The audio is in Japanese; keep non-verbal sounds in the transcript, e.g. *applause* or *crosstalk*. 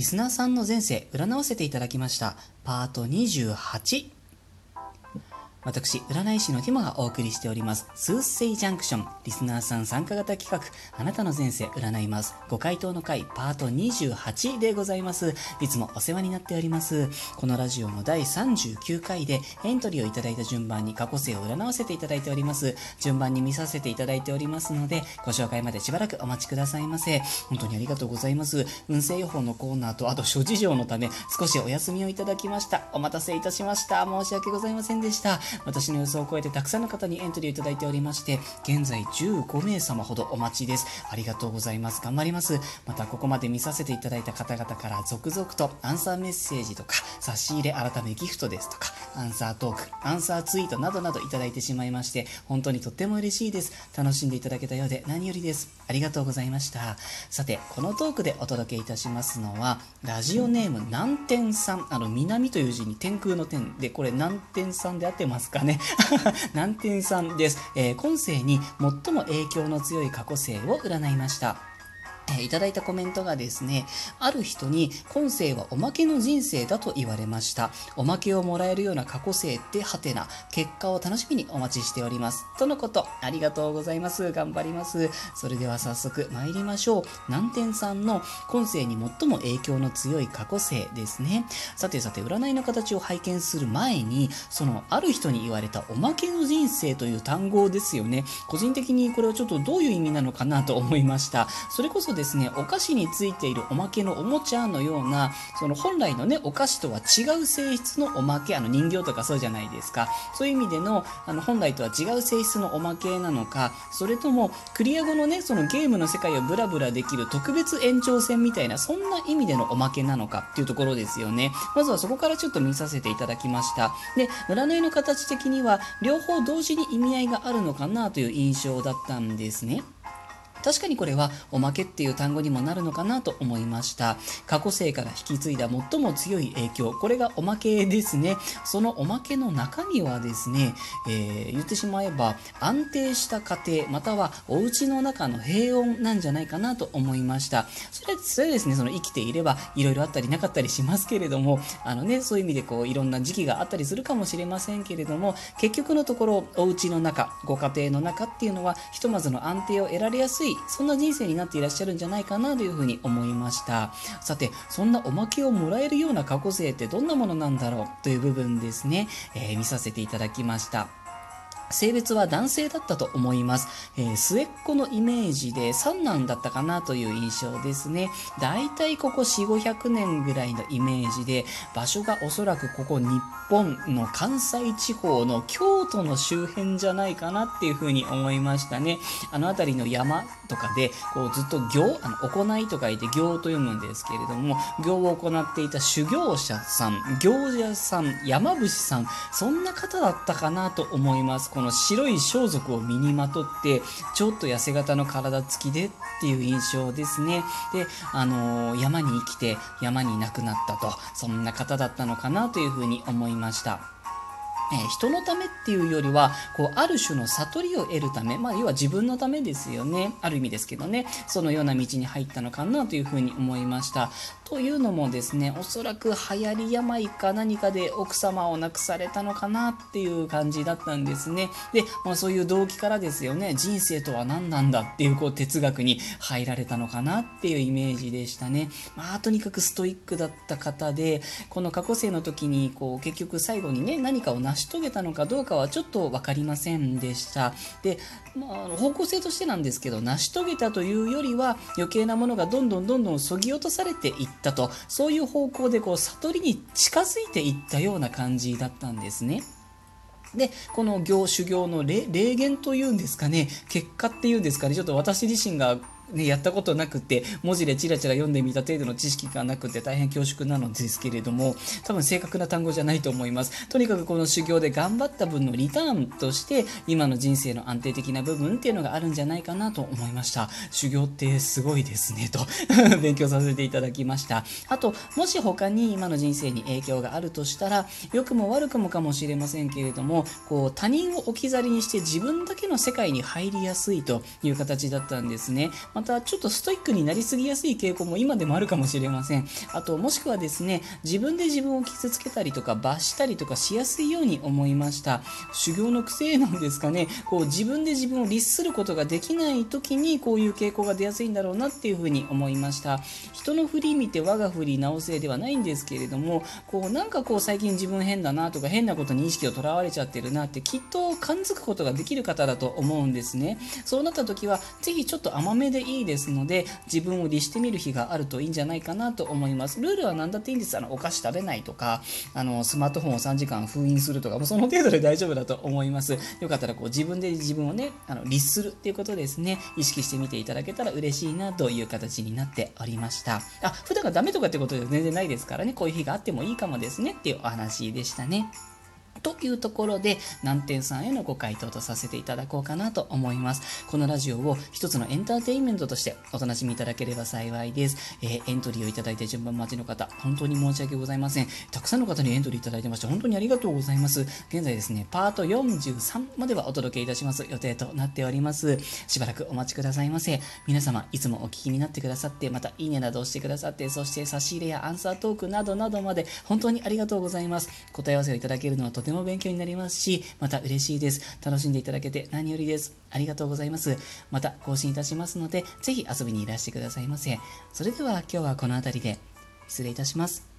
リスナーさんの前世占わせていただきました。パート28私、占い師のティモがお送りしております、スーセイジャンクション、リスナーさん参加型企画、あなたの前世占います、ご回答の回、パート28でございます。いつもお世話になっております。このラジオの第39回で、エントリーをいただいた順番に過去世を占わせていただいております。順番に見させていただいておりますので、ご紹介までしばらくお待ちくださいませ。本当にありがとうございます。運勢予報のコーナーと、あと諸事情のため、少しお休みをいただきました。お待たせいたしました。申し訳ございませんでした。私の予想を超えてたくさんの方にエントリーをいただいておりまして、現在15名様ほどお待ちです。ありがとうございます。頑張ります。またここまで見させていただいた方々から続々とアンサーメッセージとか、差し入れ改めギフトですとか、アンサートーク、アンサーツイートなどなどいただいてしまいまして、本当にとっても嬉しいです。楽しんでいただけたようで何よりです。ありがとうございました。さて、このトークでお届けいたしますのは、ラジオネーム南天さん、あの、南という字に天空の天で、これ南天さんで合ってますかね *laughs* 南天さんです。えー、今世に最も影響の強い過去世を占いました。えいただいたコメントがですね、ある人に今世はおまけの人生だと言われました。おまけをもらえるような過去世ってはてな、結果を楽しみにお待ちしております。とのこと、ありがとうございます。頑張ります。それでは早速参りましょう。南天さんの今世に最も影響の強い過去世ですね。さてさて、占いの形を拝見する前に、そのある人に言われたおまけの人生という単語ですよね。個人的にこれはちょっとどういう意味なのかなと思いました。それこそですね、お菓子についているおまけのおもちゃのような、その本来のね、お菓子とは違う性質のおまけ、あの人形とかそうじゃないですか。そういう意味での、あの本来とは違う性質のおまけなのか、それともクリア後のね、そのゲームの世界をブラブラできる特別延長戦みたいな、そんな意味でのおまけなのかっていうところですよね。まずはそこからちょっと見させていただきました。で、占いの形的には、両方同時に意味合いがあるのかなという印象だったんですね。確かにこれはおまけっていう単語にもなるのかなと思いました。過去世から引き継いだ最も強い影響。これがおまけですね。そのおまけの中身はですね、えー、言ってしまえば安定した家庭またはお家の中の平穏なんじゃないかなと思いました。それそれですねその生きていればいろいろあったりなかったりしますけれどもあのねそういう意味でこういろんな時期があったりするかもしれませんけれども結局のところお家の中ご家庭の中っていうのはひとまずの安定を得られやすいいそんな人生になっていらっしゃるんじゃないかなというふうに思いました。さてそんなおまけをもらえるような過去性ってどんなものなんだろうという部分ですね、えー、見させていただきました。性別は男性だったと思います。えー、末っ子のイメージで三男だったかなという印象ですね。だいたいここ4、500年ぐらいのイメージで、場所がおそらくここ日本の関西地方の京都の周辺じゃないかなっていうふうに思いましたね。あの辺りの山とかで、こうずっと行、あの、行いと書いて行と読むんですけれども、行を行っていた修行者さん、行者さん、山伏さん、そんな方だったかなと思います。この白い装束を身にまとってちょっと痩せ型の体つきでっていう印象ですね。であのー、山に生きて山に亡くなったとそんな方だったのかなというふうに思いました。えー、人のためっていうよりはこうある種の悟りを得るため、まあ、要は自分のためですよね。ある意味ですけどね。そのような道に入ったのかなというふうに思いました。というのもですねおそらく流行り病か何かで奥様を亡くされたのかなっていう感じだったんですね。で、まあ、そういう動機からですよね。人生とは何なんだっていうこう哲学に入られたのかなっていうイメージでしたね、まあ、とにかくストイックだった方でこの過去生の時にこう結局最後にね何かを成しし遂げたのかどうかはちょっと分かりませんでした。で、まあ、方向性としてなんですけど成し遂げたというよりは余計なものがどんどんどんどんそぎ落とされていってったと。そういう方向でこう悟りに近づいていったような感じだったんですね。で、この行修行の霊言というんですかね、結果っていうんですかね、ちょっと私自身がね、やったことなくて、文字でチラチラ読んでみた程度の知識がなくて大変恐縮なのですけれども、多分正確な単語じゃないと思います。とにかくこの修行で頑張った分のリターンとして、今の人生の安定的な部分っていうのがあるんじゃないかなと思いました。修行ってすごいですね、と *laughs* 勉強させていただきました。あと、もし他に今の人生に影響があるとしたら、良くも悪くもかもしれませんけれども、こう、他人を置き去りにして自分だけの世界に入りやすいという形だったんですね。ままたちょっとストイックになりすぎやすい傾向も今でもあるかもしれません。あともしくはですね自分で自分を傷つけたりとか罰したりとかしやすいように思いました。修行の癖なんですかね。こう自分で自分を律することができない時にこういう傾向が出やすいんだろうなっていうふうに思いました。人の振り見て我が振り直せではないんですけれどもこうなんかこう最近自分変だなとか変なことに意識をとらわれちゃってるなってきっと感づくことができる方だと思うんですね。そうなった時はぜひちょっと甘めでいいですので自分を律してみる日があるといいんじゃないかなと思います。ルールは何だっていいんです。あのお菓子食べないとかあのスマートフォンを3時間封印するとかもうその程度で大丈夫だと思います。よかったらこう自分で自分をねあの律するっていうことですね。意識してみていただけたら嬉しいなという形になっておりました。あ普段がダメとかってことでは全然ないですからね。こういう日があってもいいかもですねっていうお話でしたね。というところで、南天さんへのご回答とさせていただこうかなと思います。このラジオを一つのエンターテインメントとしてお楽しみいただければ幸いです。えー、エントリーをいただいて順番待ちの方、本当に申し訳ございません。たくさんの方にエントリーいただいてまして、本当にありがとうございます。現在ですね、パート43まではお届けいたします予定となっております。しばらくお待ちくださいませ。皆様、いつもお聞きになってくださって、またいいねなどをしてくださって、そして差し入れやアンサートークなどなどまで本当にありがとうございます。答え合わせをいただけるのはとてもても勉強になります。ますし、また嬉しいです。楽しんでいただけて何よりです。ありがとうございます。また更新いたしますので、ぜひ遊びにいらしてくださいませ。それでは今日はこの辺りで失礼いたします。